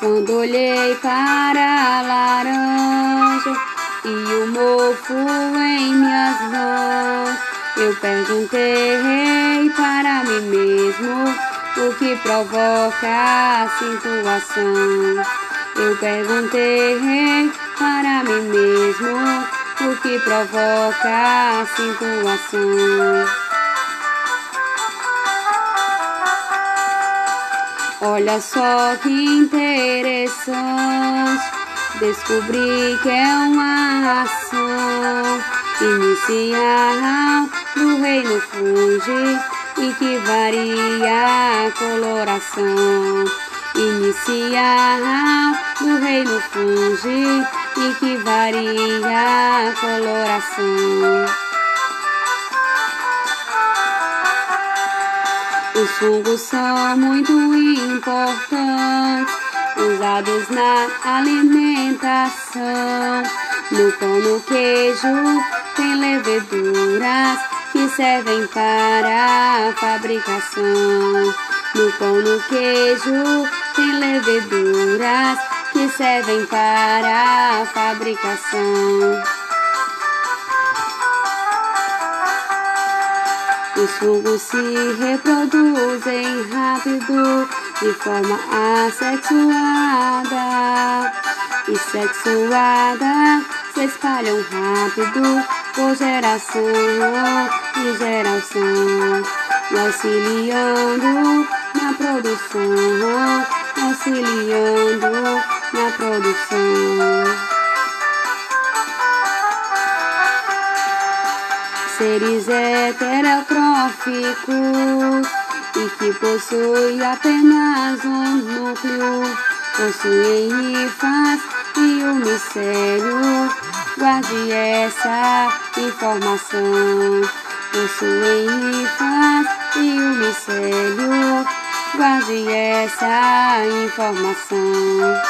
Quando olhei para a laranja e o mofo em minhas mãos, eu perguntei para mim mesmo o que provoca a situação. Eu perguntei para mim mesmo o que provoca a situação. Olha só que interessante, descobri que é uma ação inicial do reino fungi e que varia a coloração. Inicial do reino fungi e que varia a coloração. Os fungos são muito importantes, usados na alimentação. No pão, no queijo, tem leveduras que servem para a fabricação. No pão, no queijo, tem leveduras que servem para a fabricação. Os fungos se reproduzem rápido de forma assexuada e sexuada se espalham rápido por geração e geração, auxiliando na produção, auxiliando na produção. Seres heterotróficos e que possuem apenas um núcleo, possuem rifas e um mistério. Guarde essa informação. Possuem rifas e um mistério. Guarde essa informação.